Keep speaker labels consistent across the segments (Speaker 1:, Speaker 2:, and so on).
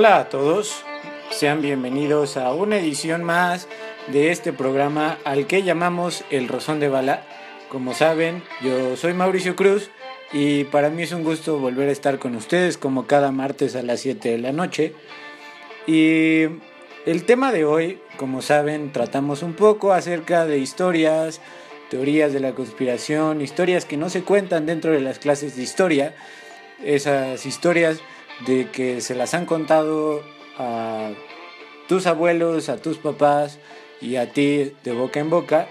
Speaker 1: Hola a todos, sean bienvenidos a una edición más de este programa al que llamamos El Rosón de Bala. Como saben, yo soy Mauricio Cruz y para mí es un gusto volver a estar con ustedes como cada martes a las 7 de la noche. Y el tema de hoy, como saben, tratamos un poco acerca de historias, teorías de la conspiración, historias que no se cuentan dentro de las clases de historia, esas historias de que se las han contado a tus abuelos, a tus papás y a ti de boca en boca.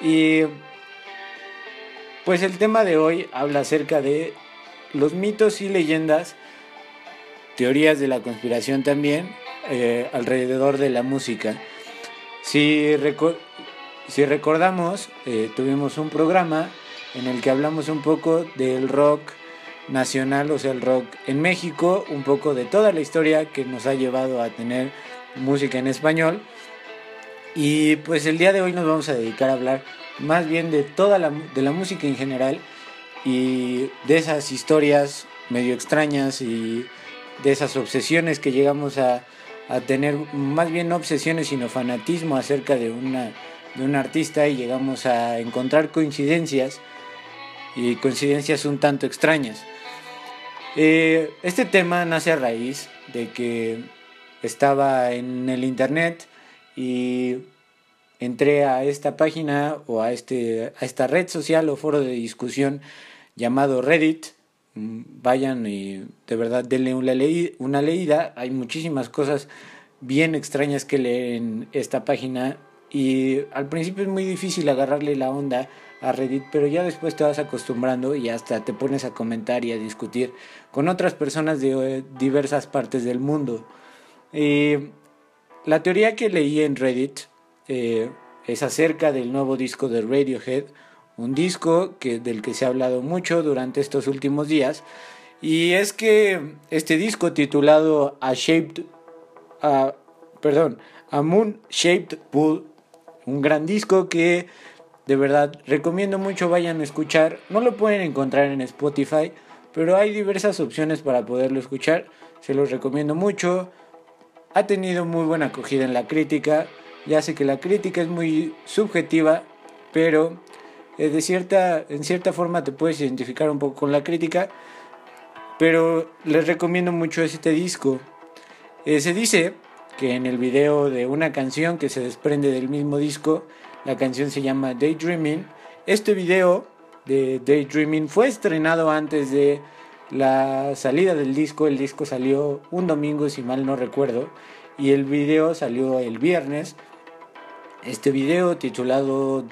Speaker 1: Y pues el tema de hoy habla acerca de los mitos y leyendas, teorías de la conspiración también, eh, alrededor de la música. Si, si recordamos, eh, tuvimos un programa en el que hablamos un poco del rock nacional, o sea, el rock en México, un poco de toda la historia que nos ha llevado a tener música en español. Y pues el día de hoy nos vamos a dedicar a hablar más bien de toda la, de la música en general y de esas historias medio extrañas y de esas obsesiones que llegamos a, a tener, más bien no obsesiones sino fanatismo acerca de, una, de un artista y llegamos a encontrar coincidencias y coincidencias un tanto extrañas. Eh, este tema nace a raíz de que estaba en el internet y entré a esta página o a, este, a esta red social o foro de discusión llamado Reddit. Mm, vayan y de verdad denle una, una leída. Hay muchísimas cosas bien extrañas que leer en esta página y al principio es muy difícil agarrarle la onda a Reddit, pero ya después te vas acostumbrando y hasta te pones a comentar y a discutir con otras personas de eh, diversas partes del mundo. la teoría que leí en Reddit eh, es acerca del nuevo disco de Radiohead, un disco que, del que se ha hablado mucho durante estos últimos días, y es que este disco titulado A Shaped, perdón, A Moon Shaped Pool, un gran disco que de verdad recomiendo mucho vayan a escuchar. No lo pueden encontrar en Spotify, pero hay diversas opciones para poderlo escuchar. Se los recomiendo mucho. Ha tenido muy buena acogida en la crítica. Ya sé que la crítica es muy subjetiva, pero eh, de cierta, en cierta forma te puedes identificar un poco con la crítica. Pero les recomiendo mucho este disco. Eh, se dice que en el video de una canción que se desprende del mismo disco, la canción se llama Daydreaming. Este video de Daydreaming fue estrenado antes de la salida del disco. El disco salió un domingo, si mal no recuerdo, y el video salió el viernes. Este video, titulado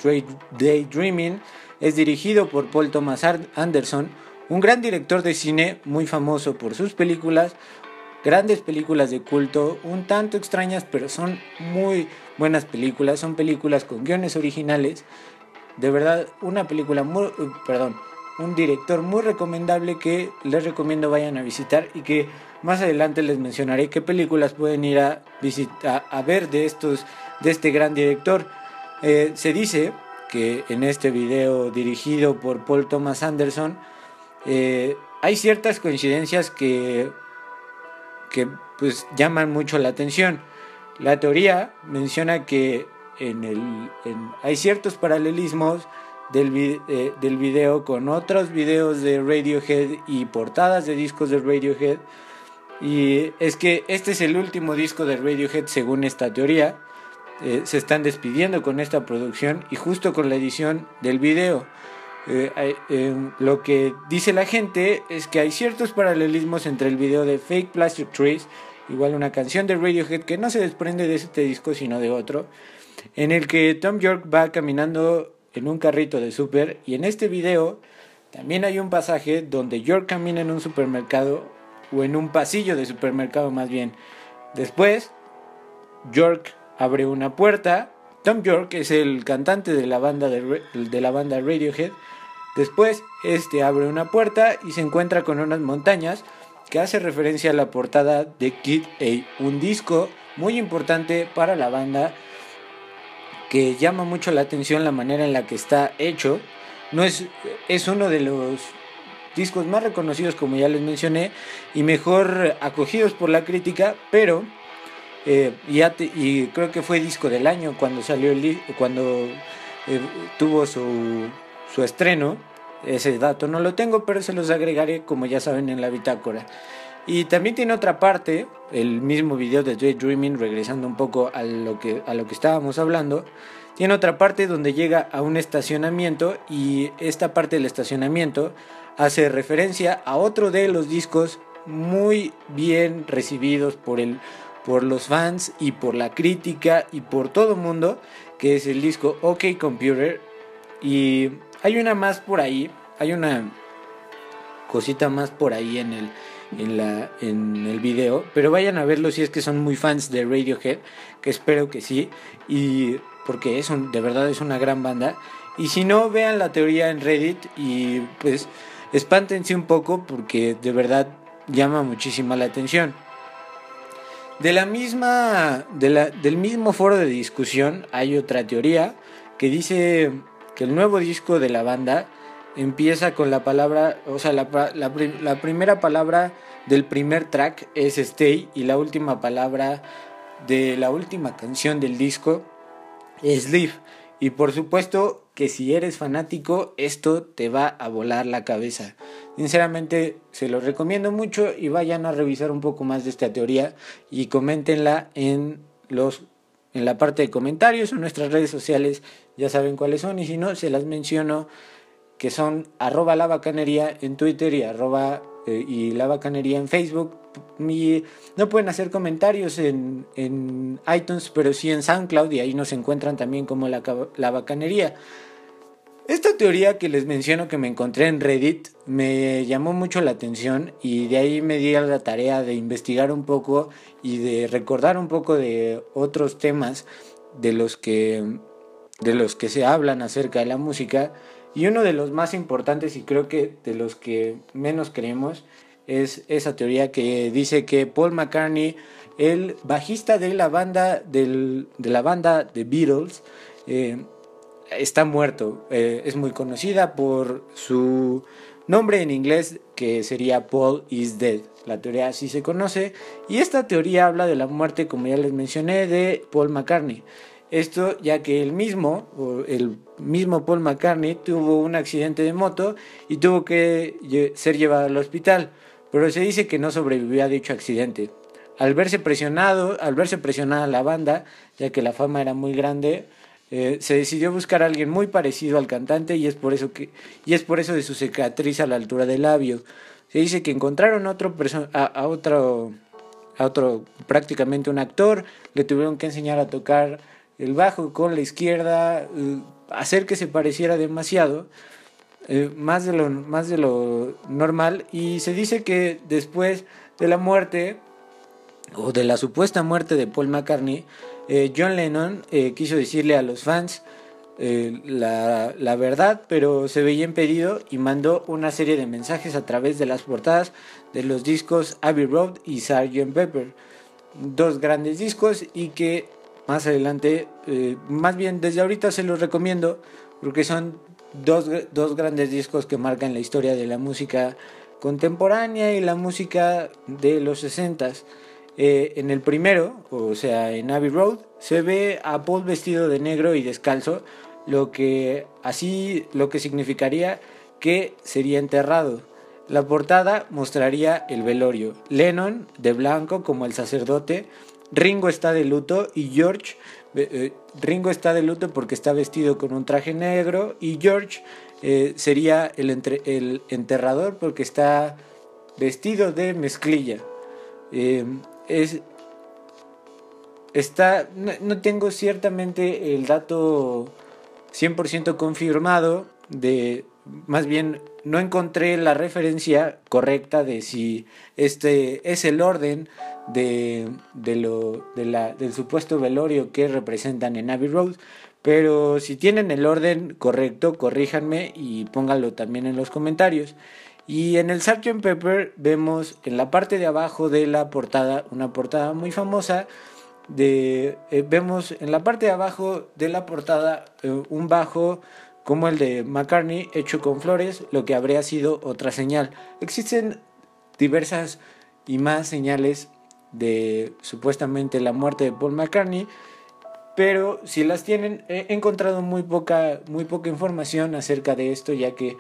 Speaker 1: Daydreaming, es dirigido por Paul Thomas Anderson, un gran director de cine muy famoso por sus películas grandes películas de culto, un tanto extrañas, pero son muy buenas películas, son películas con guiones originales. De verdad, una película muy, uh, perdón, un director muy recomendable que les recomiendo vayan a visitar y que más adelante les mencionaré qué películas pueden ir a visitar a ver de estos de este gran director. Eh, se dice que en este video dirigido por Paul Thomas Anderson eh, hay ciertas coincidencias que que pues llaman mucho la atención. La teoría menciona que en el, hay ciertos paralelismos del, eh, del video con otros videos de Radiohead y portadas de discos de Radiohead. Y es que este es el último disco de Radiohead según esta teoría. Eh, se están despidiendo con esta producción y justo con la edición del video. Eh, em, lo que dice la gente es que hay ciertos paralelismos entre el video de Fake Plastic Trees, igual una canción de Radiohead que no se desprende de este disco sino de otro, en el que Tom York va caminando en un carrito de súper y en este video también hay un pasaje donde York camina en un supermercado o en un pasillo de supermercado más bien. Después, York abre una puerta. Tom York es el cantante de la banda de, de la banda Radiohead Después, este abre una puerta y se encuentra con unas montañas que hace referencia a la portada de Kid A, un disco muy importante para la banda que llama mucho la atención la manera en la que está hecho. No es, es uno de los discos más reconocidos, como ya les mencioné, y mejor acogidos por la crítica, pero eh, y creo que fue disco del año cuando salió el cuando eh, tuvo su, su estreno. Ese dato no lo tengo, pero se los agregaré como ya saben en la bitácora. Y también tiene otra parte, el mismo video de Daydreaming, regresando un poco a lo, que, a lo que estábamos hablando, tiene otra parte donde llega a un estacionamiento y esta parte del estacionamiento hace referencia a otro de los discos muy bien recibidos por, el, por los fans y por la crítica y por todo mundo, que es el disco OK Computer. Y hay una más por ahí, hay una cosita más por ahí en el, en, la, en el video, pero vayan a verlo si es que son muy fans de Radiohead, que espero que sí, y porque es de verdad es una gran banda. Y si no, vean la teoría en Reddit y pues espántense un poco porque de verdad llama muchísima la atención. De la misma, de la, del mismo foro de discusión hay otra teoría que dice que el nuevo disco de la banda empieza con la palabra, o sea, la, la, primera palabra del primer track es Stay y la última palabra de la última canción del disco es Live. Y por supuesto que si eres fanático, esto te va a volar la cabeza. Sinceramente, se lo recomiendo mucho y vayan a revisar un poco más de esta teoría y coméntenla en los en la parte de comentarios o nuestras redes sociales, ya saben cuáles son y si no, se las menciono que son arroba la bacanería en Twitter y arroba eh, y la bacanería en Facebook. no pueden hacer comentarios en, en, iTunes, pero sí en SoundCloud y ahí nos encuentran también como la, la bacanería. Esta teoría que les menciono que me encontré en Reddit me llamó mucho la atención y de ahí me di a la tarea de investigar un poco y de recordar un poco de otros temas de los que de los que se hablan acerca de la música. Y uno de los más importantes y creo que de los que menos creemos es esa teoría que dice que Paul McCartney, el bajista de la banda, de la banda The Beatles, eh, está muerto. Eh, es muy conocida por su nombre en inglés que sería Paul is Dead. La teoría así se conoce y esta teoría habla de la muerte, como ya les mencioné, de Paul McCartney. Esto ya que el mismo, el mismo Paul McCartney tuvo un accidente de moto y tuvo que ser llevado al hospital, pero se dice que no sobrevivió a dicho accidente. Al verse presionado, al verse presionada la banda, ya que la fama era muy grande, eh, se decidió buscar a alguien muy parecido al cantante y es por eso que y es por eso de su cicatriz a la altura del labio. Se dice que encontraron otro a, a otro a otro prácticamente un actor, le tuvieron que enseñar a tocar el bajo con la izquierda, eh, hacer que se pareciera demasiado, eh, más, de lo, más de lo normal. Y se dice que después de la muerte, o de la supuesta muerte de Paul McCartney, eh, John Lennon quiso decirle a los fans la, la, verdad, pero se veía impedido y mandó una serie de mensajes a través de las portadas de los discos Abbey Road y Sgt. Pepper. Dos grandes discos y que más adelante, eh, más bien desde ahorita se los recomiendo porque son dos, dos grandes discos que marcan la historia de la música contemporánea y la música de los 60 eh, en el primero, o sea, en Abbey Road, se ve a Paul vestido de negro y descalzo, lo que así lo que significaría que sería enterrado. La portada mostraría el velorio, Lennon de blanco como el sacerdote, Ringo está de luto y George eh, Ringo está de luto porque está vestido con un traje negro y George eh, sería el, el, enterrador porque está vestido de mezclilla. Eh, es, está, no, tengo ciertamente el dato 100% confirmado de, más bien no encontré la referencia correcta de si este es el orden de, del supuesto velorio que representan en Abbey Road. Pero si tienen el orden correcto, corríjanme y pónganlo también en los comentarios. Y en el Sgt. Pepper vemos en la parte de abajo de la portada, una portada muy famosa, eh, vemos en la parte de abajo de la portada eh, un bajo como el de McCartney hecho con flores, lo que habría sido otra señal. Existen diversas y más señales de supuestamente la muerte de Paul McCartney, pero si las tienen he encontrado muy poca muy poca información acerca de esto ya que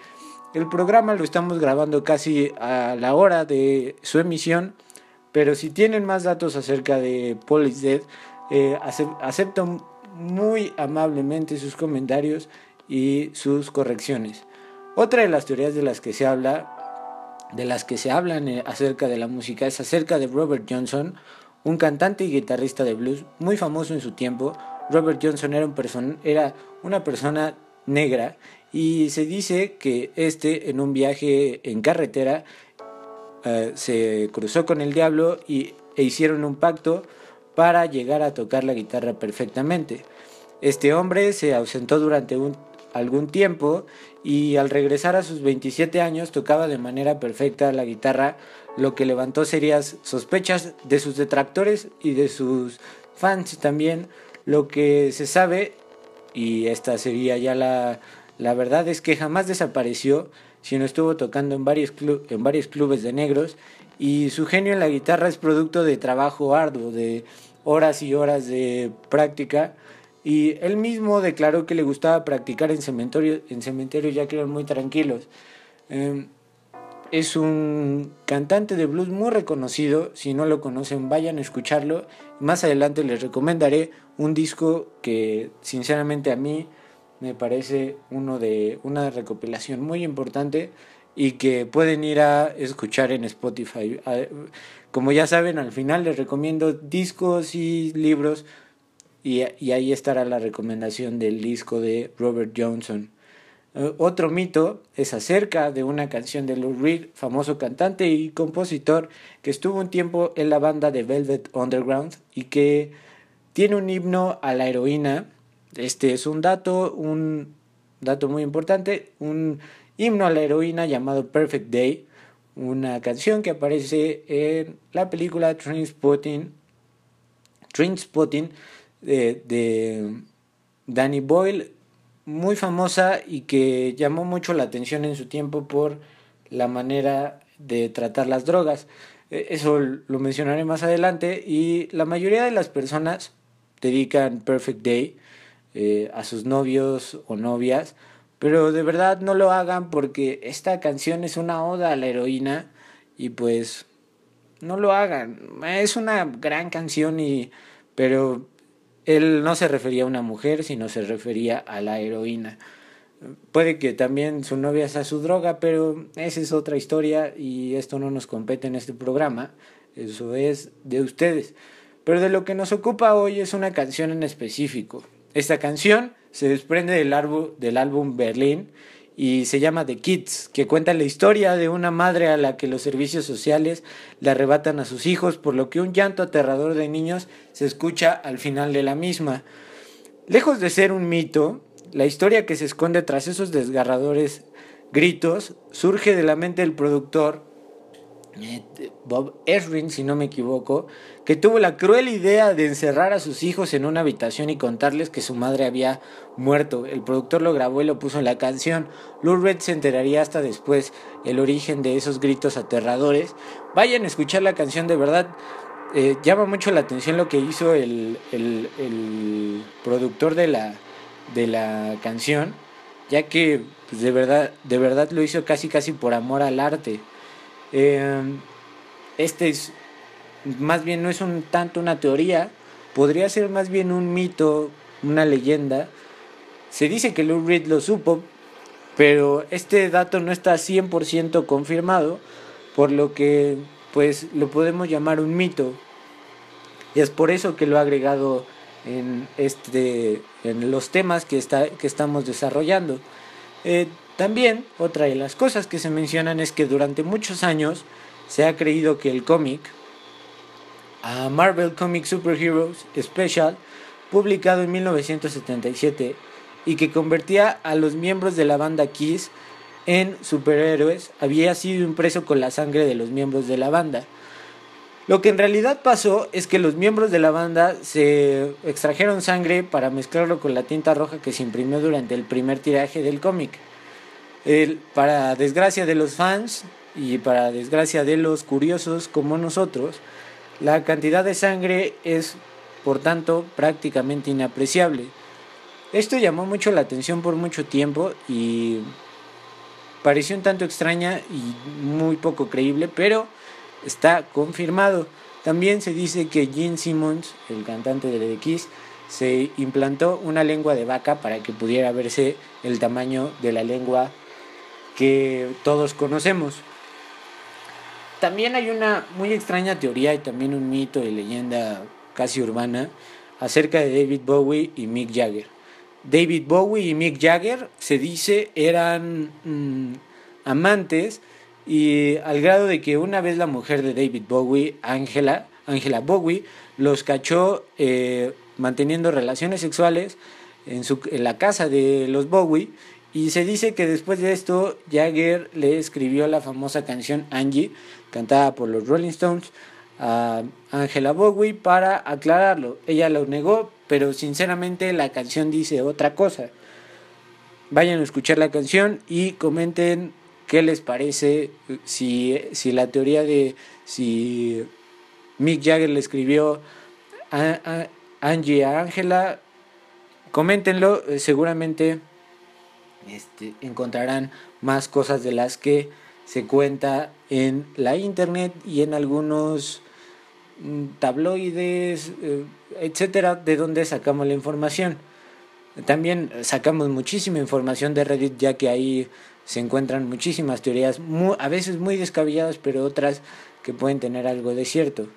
Speaker 1: el programa lo estamos grabando casi a la hora de su emisión, pero si tienen más datos acerca de is Dead, eh, acepto muy amablemente sus comentarios y sus correcciones. Otra de las teorías de las que se habla de las que se hablan eh, acerca de la música es acerca de Robert Johnson, un cantante y guitarrista de blues muy famoso en su tiempo. Robert Johnson era, un era una persona negra y se dice que este en un viaje en carretera eh, se cruzó con el diablo y, e hicieron un pacto para llegar a tocar la guitarra perfectamente. Este hombre se ausentó durante un algún tiempo y al regresar a sus 27 años tocaba de manera perfecta la guitarra, lo que levantó serias sospechas de sus detractores y de sus fans también. Lo que se sabe, y esta sería ya la, la verdad, es que jamás desapareció, sino estuvo tocando en varios, clubes de negros y su genio en la guitarra es producto de trabajo arduo, de horas y horas de práctica y él mismo declaró que le gustaba practicar en cementerios en cementerio ya que eran muy tranquilos. Em, es un cantante de blues muy reconocido. Si no lo conocen, vayan a escucharlo. Más adelante les recomendaré un disco que sinceramente a mí me parece uno de una recopilación muy importante y que pueden ir a escuchar en Spotify. Como ya saben, al final les recomiendo discos y libros y, ahí estará la recomendación del disco de Robert Johnson. Eh, otro mito es acerca de una canción de Lou Reed, famoso cantante y compositor que estuvo un tiempo en la banda de Velvet Underground y que tiene un himno a la heroína. Este es un dato, un dato muy importante, un himno a la heroína llamado Perfect Day, una canción que aparece en la película Trainspotting, Trainspotting de, Danny Boyle, muy famosa y que llamó mucho la atención en su tiempo por la manera de tratar las drogas. E, eso lo mencionaré más adelante y la mayoría de las personas dedican Perfect Day eh, a sus novios o novias, pero de verdad no lo hagan porque esta canción es una oda a la heroína y pues no lo hagan. Es una gran canción y pero él no se refería a una mujer, sino se refería a la heroína. Puede que también su novia sea su droga, pero esa es otra historia y esto no nos compete en este programa. Eso es de ustedes. Pero de lo que nos ocupa hoy es una canción en específico. Esta canción se desprende del, álbum, Berlín y se llama The Kids, que cuenta la historia de una madre a la que los servicios sociales le arrebatan a sus hijos, por lo que un llanto aterrador de niños se escucha al final de la misma. Lejos de ser un mito, la historia que se esconde tras esos desgarradores gritos surge de la mente del productor Bob Ezrin, si no me equivoco, que tuvo la cruel idea de encerrar a sus hijos en una habitación y contarles que su madre había muerto. El productor lo grabó y lo puso en la canción. Lou Red se enteraría hasta después el origen de esos gritos aterradores. Vayan a escuchar la canción de verdad. Eh, llama mucho la atención lo que hizo el, el, productor de la, de la canción, ya que pues, de, verdad, de verdad lo hizo casi casi por amor al arte. Em, este es más bien no es un tanto una teoría, podría ser más bien un mito, una leyenda. Se dice que Lou Reed lo supo, pero este dato no está 100% confirmado, por lo que pues lo podemos llamar un mito. Y es por eso que lo ha agregado en este en los temas que está que estamos desarrollando. Eh, también, otra de las cosas que se mencionan es que durante muchos años se ha creído que el cómic a Marvel Comic Superheroes Special, publicado en 1977 y que convertía a los miembros de la banda Kiss en superhéroes, había sido impreso con la sangre de los miembros de la banda. Lo que en realidad pasó es que los miembros de la banda se extrajeron sangre para mezclarlo con la tinta roja que se imprimió durante el primer tiraje del cómic. Para desgracia de los fans y para desgracia de los curiosos como nosotros, la cantidad de sangre es por tanto prácticamente inapreciable. Esto llamó mucho la atención por mucho tiempo y pareció un tanto extraña y muy poco creíble, pero está confirmado. También se dice que Gene Simmons, el cantante de The Kiss, se implantó una lengua de vaca para que pudiera verse el tamaño de la lengua que todos conocemos. También hay una muy extraña teoría y también un mito y leyenda casi urbana acerca de David Bowie y Mick Jagger. David Bowie y Mick Jagger se dice eran mm, amantes y al grado de que una vez la mujer de David Bowie, Angela, Angela Bowie, los cachó eh, manteniendo relaciones sexuales en, su, en la casa de los Bowie y se dice que después de esto Jagger le escribió la famosa canción Angie, cantada por los Rolling Stones, a Angela Bowie para aclararlo. Ella lo negó, pero sinceramente la canción dice otra cosa. Vayan a escuchar la canción y comenten qué les parece si, si la teoría de si Mick Jagger le escribió a, Angie a Angela. Coméntenlo, eh, seguramente este, encontrarán más cosas de las que se cuenta en la internet y en algunos mm, tabloides, eh, etcétera, de donde sacamos la información. También sacamos muchísima información de Reddit, ya que ahí se encuentran muchísimas teorías, a veces muy descabelladas, pero otras que pueden tener algo de cierto.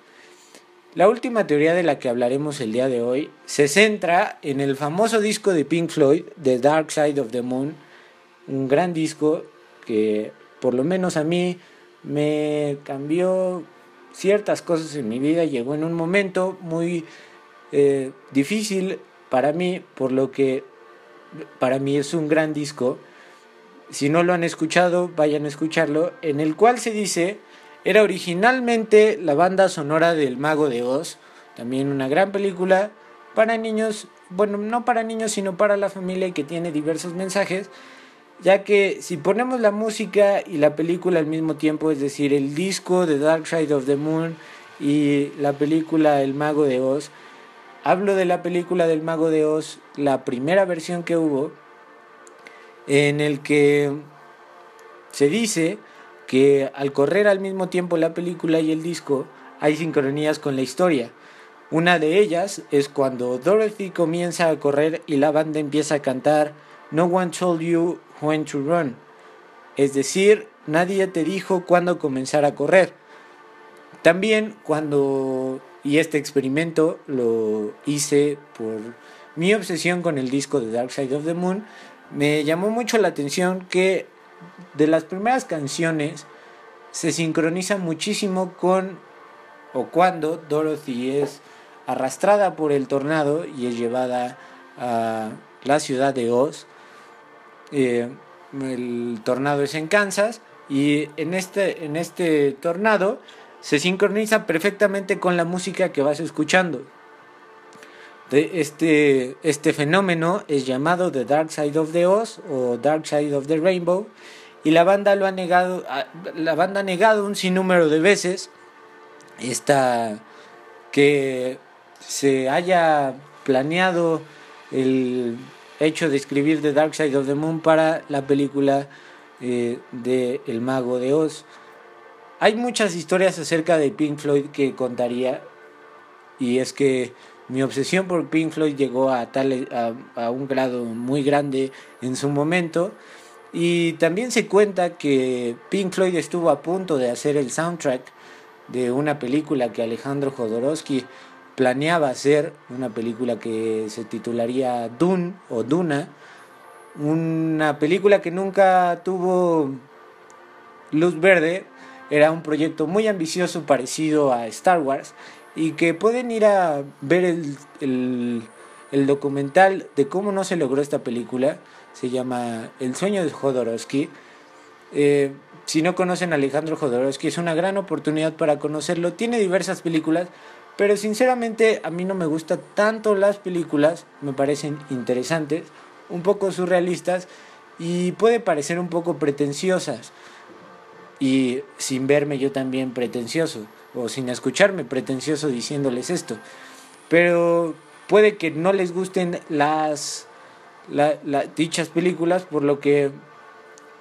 Speaker 1: La última teoría de la que hablaremos el día de hoy se centra en el famoso disco de Pink Floyd, The Dark Side of the Moon, un gran disco que por lo menos a mí me cambió ciertas cosas en mi vida, llegó en un momento muy eh, difícil para mí, por lo que para mí es un gran disco. Si no lo han escuchado, vayan a escucharlo, en el cual se dice, era originalmente la banda sonora del Mago de Oz, también una gran película para niños, bueno, no para niños, sino para la familia que tiene diversos mensajes ya que si ponemos la música y la película al mismo tiempo, es decir, el disco de Dark Side of the Moon y la película El Mago de Oz, hablo de la película del Mago de Oz, la primera versión que hubo, en el que se dice que al correr al mismo tiempo la película y el disco, hay sincronías con la historia. Una de ellas es cuando Dorothy comienza a correr y la banda empieza a cantar No One Told You when to run. Es decir, nadie te dijo cuándo comenzar a correr. También cuando, y este experimento lo hice por mi obsesión con el disco de Dark Side of the Moon, me llamó mucho la atención que de las primeras canciones se sincroniza muchísimo con o cuando Dorothy es arrastrada por el tornado y es llevada a la ciudad de Oz eh, el tornado es en Kansas y en este, en este tornado se sincroniza perfectamente con la música que vas escuchando. De este, este fenómeno es llamado The Dark Side of the Oz o Dark Side of the Rainbow y la banda lo ha negado, la banda ha negado un sinnúmero de veces esta que se haya planeado el hecho de escribir The Dark Side of the Moon para la película eh, de El Mago de Oz. Hay muchas historias acerca de Pink Floyd que contaría y es que mi obsesión por Pink Floyd llegó a, tal, a, un grado muy grande en su momento. Y también se cuenta que Pink Floyd estuvo a punto de hacer el soundtrack de una película que Alejandro Jodorowsky planeaba hacer una película que se titularía Dune o Duna, una película que nunca tuvo luz verde, era un proyecto muy ambicioso parecido a Star Wars y que pueden ir a ver el, documental de cómo no se logró esta película, se llama El sueño de Jodorowsky. Eh, si no conocen a Alejandro Jodorowsky, es una gran oportunidad para conocerlo. Tiene diversas películas, pero sinceramente a mí no me gustan tanto las películas, me parecen interesantes, un poco surrealistas y puede parecer un poco pretenciosas. Y sin verme yo también pretencioso, o sin escucharme pretencioso diciéndoles esto. Pero puede que no les gusten las dichas películas, por lo que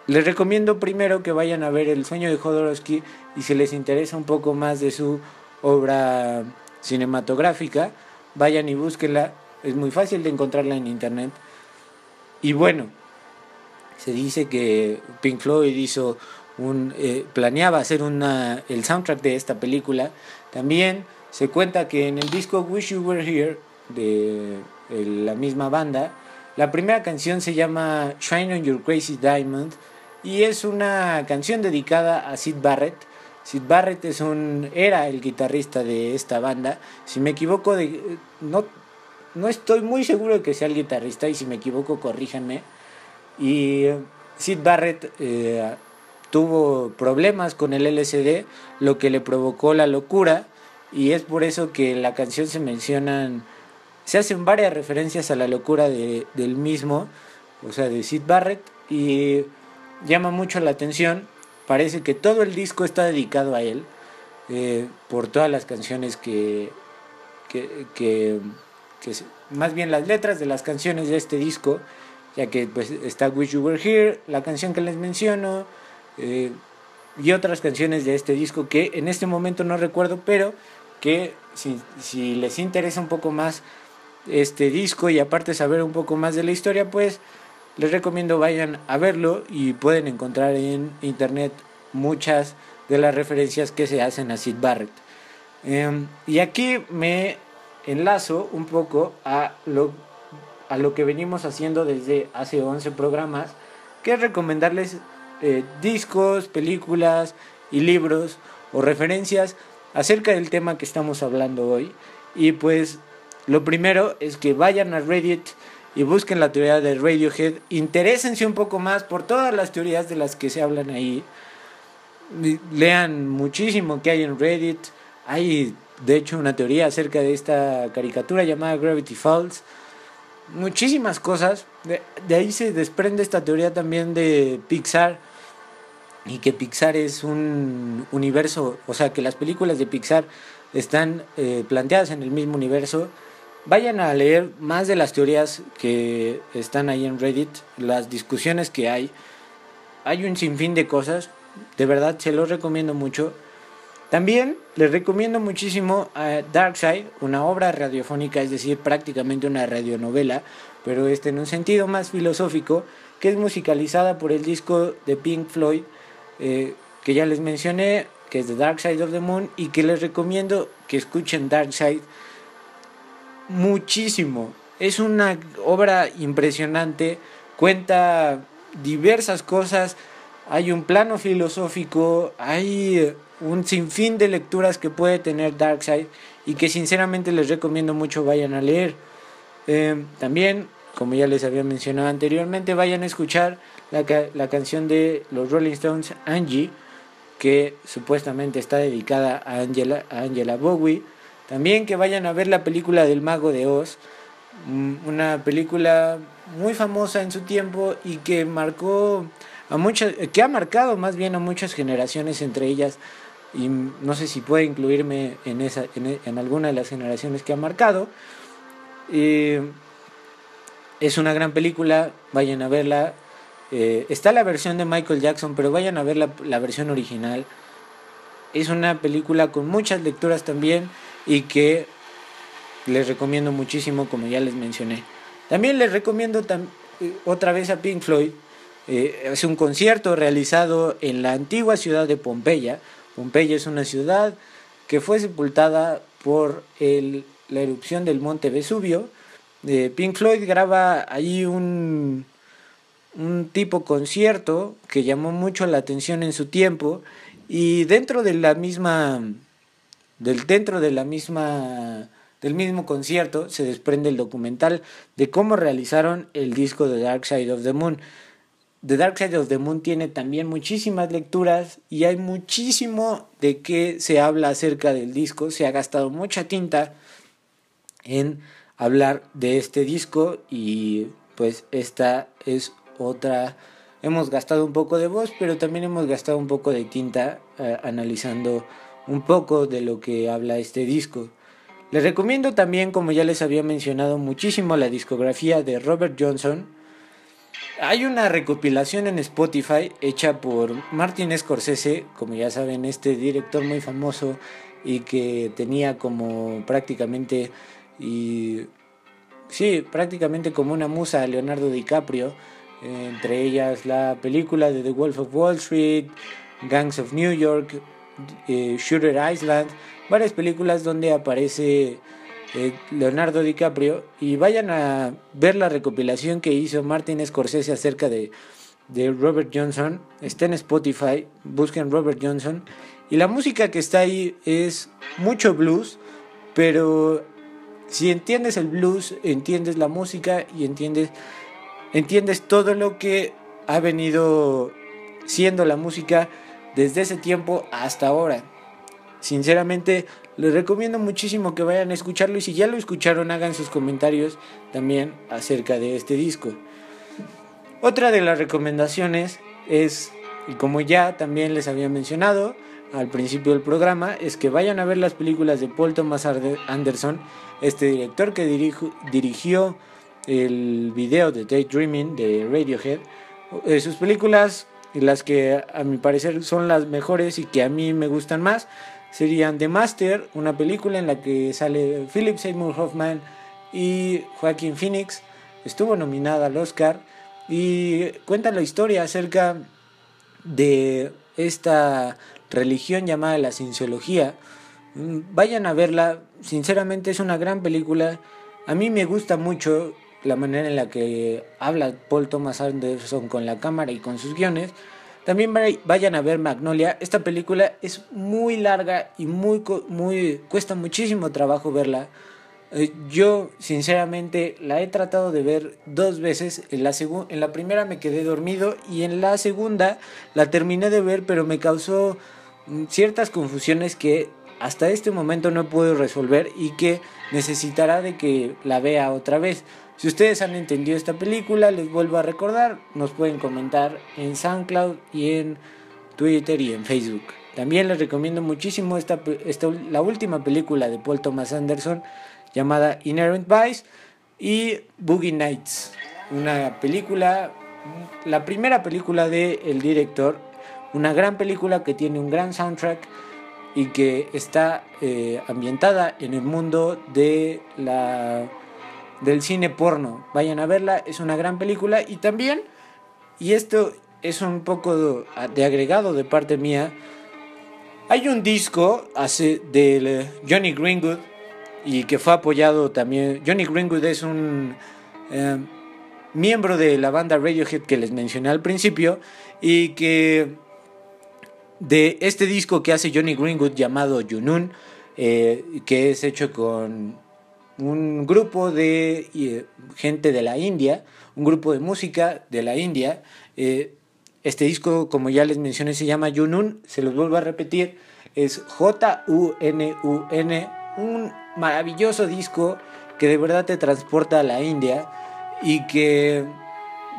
Speaker 1: les recomiendo primero que vayan a ver El sueño de Jodorowsky y si les interesa un poco más de su obra cinematográfica, vayan y búsquenla, es muy fácil de encontrarla en internet. Y bueno, se dice que Pink Floyd hizo un eh, planeaba hacer una el soundtrack de esta película. También se cuenta que en el disco Wish You Were Here de la misma banda, la primera canción se llama Shine on Your Crazy Diamond y es una canción dedicada a Sid Barrett. Sid Barrett es un era el guitarrista de esta banda. Si me equivoco de no no estoy muy seguro de que sea el guitarrista y si me equivoco corríjanme. Y Sid Barrett eh, tuvo problemas con el LSD, lo que le provocó la locura y es por eso que en la canción se mencionan se hacen varias referencias a la locura de, del mismo, o sea, de Sid Barrett, y llama mucho la atención. Parece que todo el disco está dedicado a él, eh, por todas las canciones que, que, que, más bien las letras de las canciones de este disco, ya que pues está Wish You Were Here, la canción que les menciono, eh, y otras canciones de este disco que en este momento no recuerdo, pero que si, les interesa un poco más este disco y aparte saber un poco más de la historia, pues les recomiendo vayan a verlo y pueden encontrar en internet muchas de las referencias que se hacen a Sid Barrett. Em, y aquí me enlazo un poco a lo, a lo que venimos haciendo desde hace 11 programas, que es recomendarles eh, discos, películas y libros o referencias acerca del tema que estamos hablando hoy. Y pues lo primero es que vayan a Reddit y busquen la teoría de Radiohead. Interésense un poco más por todas las teorías de las que se hablan ahí. Lean muchísimo que hay en Reddit. Hay, de hecho, una teoría acerca de esta caricatura llamada Gravity Falls. Muchísimas cosas. De, de ahí se desprende esta teoría también de Pixar. Y que Pixar es un universo, o sea, que las películas de Pixar están eh, planteadas en el mismo universo vayan a leer más de las teorías que están ahí en Reddit, las discusiones que hay. Hay un sinfín de cosas, de verdad se los recomiendo mucho. También les recomiendo muchísimo a Darkside, una obra radiofónica, es decir, prácticamente una radionovela, pero este en un sentido más filosófico, que es musicalizada por el disco de Pink Floyd, eh, que ya les mencioné, que es The Dark Side of the Moon, y que les recomiendo que escuchen Darkside muchísimo. Es una obra impresionante, cuenta diversas cosas, hay un plano filosófico, hay un sinfín de lecturas que puede tener Darkseid y que sinceramente les recomiendo mucho vayan a leer. Eh, también, como ya les había mencionado anteriormente, vayan a escuchar la, la canción de los Rolling Stones, Angie, que supuestamente está dedicada a Angela, a Angela Bowie. También que vayan a ver la película del Mago de Oz, mm, una película muy famosa en su tiempo y que marcó a muchas, que ha marcado más bien a muchas generaciones entre ellas y no sé si puede incluirme en esa, en, alguna de las generaciones que ha marcado. es una gran película, vayan a verla. Eh, está la versión de Michael Jackson, pero vayan a ver la, versión original. Es una película con muchas lecturas también y que les recomiendo muchísimo como ya les mencioné. También les recomiendo eh, otra vez a Pink Floyd. Eh, es un concierto realizado en la antigua ciudad de Pompeya. Pompeya es una ciudad que fue sepultada por la erupción del monte Vesubio. Eh, Pink Floyd graba allí un, un tipo concierto que llamó mucho la atención en su tiempo y dentro de la misma del, dentro de la misma, del mismo concierto se desprende el documental de cómo realizaron el disco de Dark Side of the Moon. The Dark Side of the Moon tiene también muchísimas lecturas y hay muchísimo de qué se habla acerca del disco. Se ha gastado mucha tinta en hablar de este disco y pues esta es otra. Hemos gastado un poco de voz pero también hemos gastado un poco de tinta eh, analizando un poco de lo que habla este disco. Les recomiendo también como ya les había mencionado muchísimo la discografía de Robert Johnson. Hay una recopilación en Spotify hecha por Martin Scorsese como ya saben este director muy famoso y que tenía como prácticamente y sí, prácticamente como una musa a Leonardo DiCaprio, entre ellas la película de The Wolf of Wall Street, Gangs of New York, eh, Shooter Island, varias películas donde aparece eh, Leonardo DiCaprio. Y vayan a ver la recopilación que hizo Martin Scorsese acerca de, de Robert Johnson, está en Spotify, busquen Robert Johnson. Y la música que está ahí es mucho blues, pero si entiendes el blues, entiendes la música y entiendes, entiendes todo lo que ha venido siendo la música desde ese tiempo hasta ahora. Sinceramente, les recomiendo muchísimo que vayan a escucharlo y si ya lo escucharon, hagan sus comentarios también acerca de este disco. Otra de las recomendaciones es, y como ya también les había mencionado al principio del programa, es que vayan a ver las películas de Paul Thomas Anderson este director que dirigió el video de Daydreaming de Radiohead, eh, sus películas, las que a mi parecer son las mejores y que a mí me gustan más, serían The Master, una película en la que sale Philip Seymour Hoffman y Joaquin Phoenix, estuvo nominada al Oscar y cuenta la historia acerca de esta religión llamada la cienciología, Mm, vayan a verla, sinceramente es una gran película. A mí me gusta mucho la manera en la que habla Paul Thomas Anderson con la cámara y con sus guiones. También vayan a ver Magnolia. Esta película es muy larga y muy, muy cuesta muchísimo trabajo verla. Eh, yo sinceramente la he tratado de ver dos veces. En la, en la primera me quedé dormido y en la segunda la terminé de ver, pero me causó mm, ciertas confusiones que hasta este momento no puedo resolver y que necesitará de que la vea otra vez. Si ustedes han entendido esta película, les vuelvo a recordar, nos pueden comentar en SoundCloud y en Twitter y en Facebook. También les recomiendo muchísimo esta, esta, la última película de Paul Thomas Anderson llamada Inherent Vice y Boogie Nights, una película, la primera película del el director, una gran película que tiene un gran soundtrack y que está eh, ambientada en el mundo de la del cine porno. Vayan a verla, es una gran película y también y esto es un poco de agregado de parte mía. Hay un disco hace del Johnny Greenwood y que fue apoyado también. Johnny Greenwood es un eh, miembro de la banda Radiohead que les mencioné al principio y que de este disco que hace Johnny Greenwood llamado Junun, eh, que es hecho con un grupo de eh, gente de la India, un grupo de música de la India. Eh, este disco, como ya les mencioné, se llama Junun, se los vuelvo a repetir, es J-U-N-U-N, un maravilloso disco que de verdad te transporta a la India y que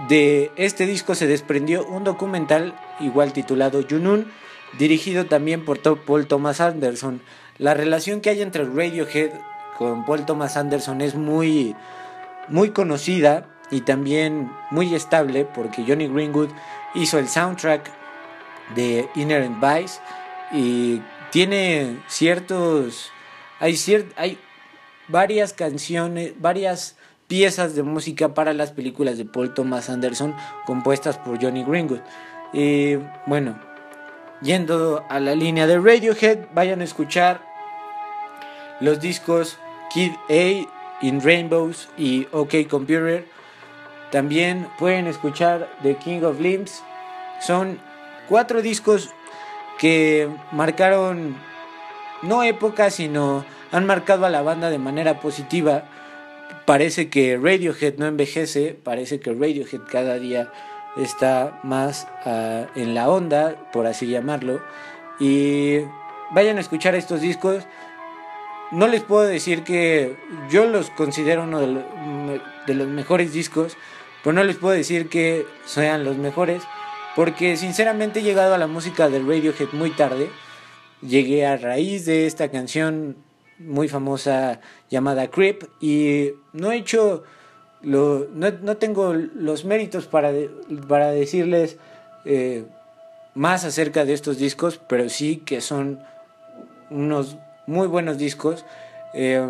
Speaker 1: de este disco se desprendió un documental igual titulado Junun, dirigido también por Paul Thomas Anderson. La relación que hay entre Radiohead con Paul Thomas Anderson es muy, muy conocida y también muy estable porque Johnny Greenwood hizo el soundtrack de Inherent Vice y tiene ciertos hay hay varias canciones, varias piezas de música para las películas de Paul Thomas Anderson compuestas por Johnny Greenwood. Y bueno, yendo a la línea de Radiohead, vayan a escuchar los discos Kid A, In Rainbows y OK Computer. También pueden escuchar The King of Limbs. Son cuatro discos que marcaron no época, sino han marcado a la banda de manera positiva. Parece que Radiohead no envejece, parece que Radiohead cada día está más ah, en la onda, por así llamarlo. Y vayan a escuchar estos discos. No les puedo decir que yo los considero uno de los, mejores discos, pero no les puedo decir que sean los mejores, porque sinceramente he llegado a la música del Radiohead muy tarde. Llegué a raíz de esta canción muy famosa llamada Creep y no he hecho lo, no, no, tengo los méritos para, para decirles eh, más acerca de estos discos, pero sí que son unos muy buenos discos. Eh,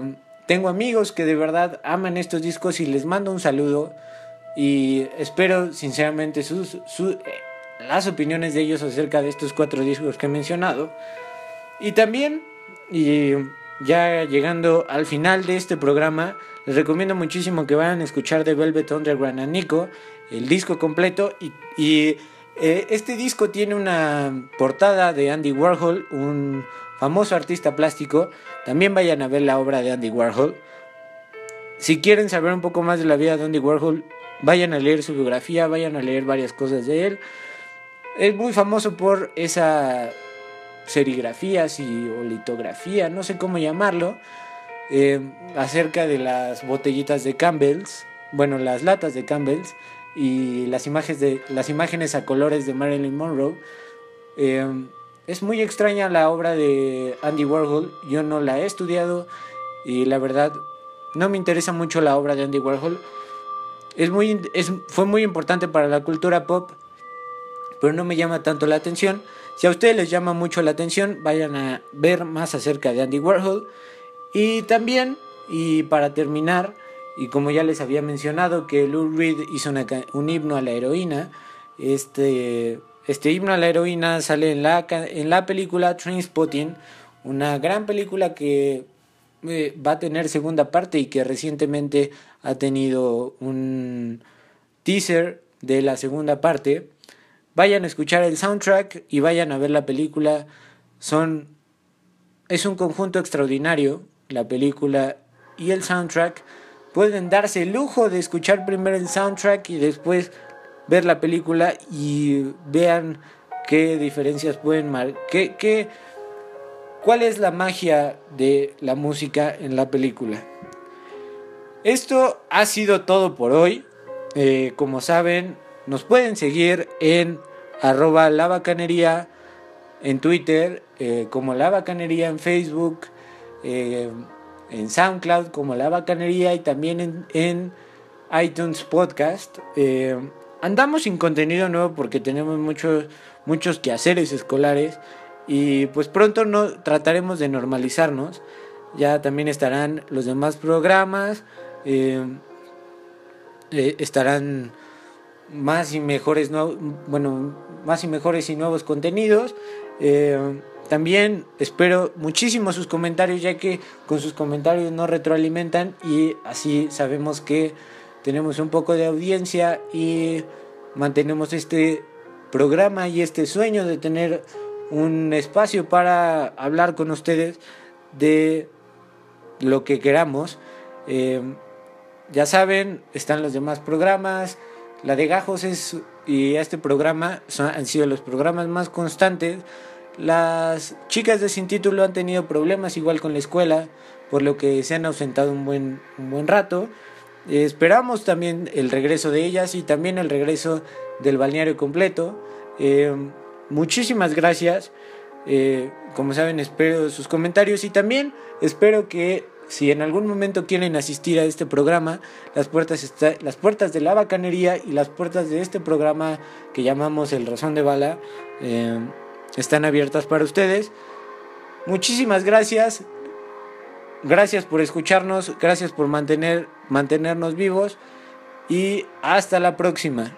Speaker 1: tengo amigos que de verdad aman estos discos y les mando un saludo y espero sinceramente sus, las opiniones de ellos acerca de estos cuatro discos que he mencionado. Y también, y ya llegando al final de este programa, les recomiendo muchísimo que vayan a escuchar de Velvet Underground a Nico, el disco completo. Y, eh, este disco tiene una portada de Andy Warhol, un famoso artista plástico. También vayan a ver la obra de Andy Warhol. Si quieren saber un poco más de la vida de Andy Warhol, vayan a leer su biografía, vayan a leer varias cosas de él. Es muy famoso por esa serigrafías y o litografía, no sé cómo llamarlo, eh, acerca de las botellitas de Campbell's, bueno, las latas de Campbell's y las imágenes, de, las imágenes a colores de Marilyn Monroe. Eh, es muy extraña la obra de Andy Warhol, yo no la he estudiado y la verdad no me interesa mucho la obra de Andy Warhol. Es muy, es, fue muy importante para la cultura pop, pero no me llama tanto la atención. Si a ustedes les llama mucho la atención, vayan a ver más acerca de Andy Warhol. Y también, y para terminar, y como ya les había mencionado, que Lou Reed hizo un himno a la heroína, este, este himno a la heroína sale en la, en la película Trainspotting, una gran película que eh, va a tener segunda parte y que recientemente ha tenido un teaser de la segunda parte. Vayan a escuchar el soundtrack y vayan a ver la película. Son es un conjunto extraordinario, la película y el soundtrack. Pueden darse el lujo de escuchar primero el soundtrack y después ver la película y vean qué diferencias pueden marcar, qué, qué, cuál es la magia de la música en la película. Esto ha sido todo por hoy. Eh, como saben, nos pueden seguir en arroba la bacanería en Twitter, eh, como la bacanería en Facebook, eh, en SoundCloud como la bacanería y también en, iTunes Podcast. Eh, andamos sin contenido nuevo porque tenemos muchos, muchos quehaceres escolares y pues pronto no, trataremos de normalizarnos. Ya también estarán los demás programas, estarán más y mejores, bueno, más y mejores y nuevos contenidos. Eh, también espero muchísimo sus comentarios, ya que con sus comentarios nos retroalimentan y así sabemos que tenemos un poco de audiencia y mantenemos este programa y este sueño de tener un espacio para hablar con ustedes de lo que queramos. Eh, ya saben, están los demás programas. La de Gajos es, y este programa han sido los programas más constantes. Las chicas de sin título han tenido problemas igual con la escuela, por lo que se han ausentado un buen, un buen rato. Esperamos también el regreso de ellas y también el regreso del balneario completo. Eh, muchísimas gracias. Eh, como saben, espero sus comentarios y también espero que si en algún momento quieren asistir a este programa, las puertas, las puertas de la bacanería y las puertas de este programa que llamamos El Razón de Bala eh, están abiertas para ustedes. Muchísimas gracias. Gracias por escucharnos, gracias por mantener, mantenernos vivos y hasta la próxima.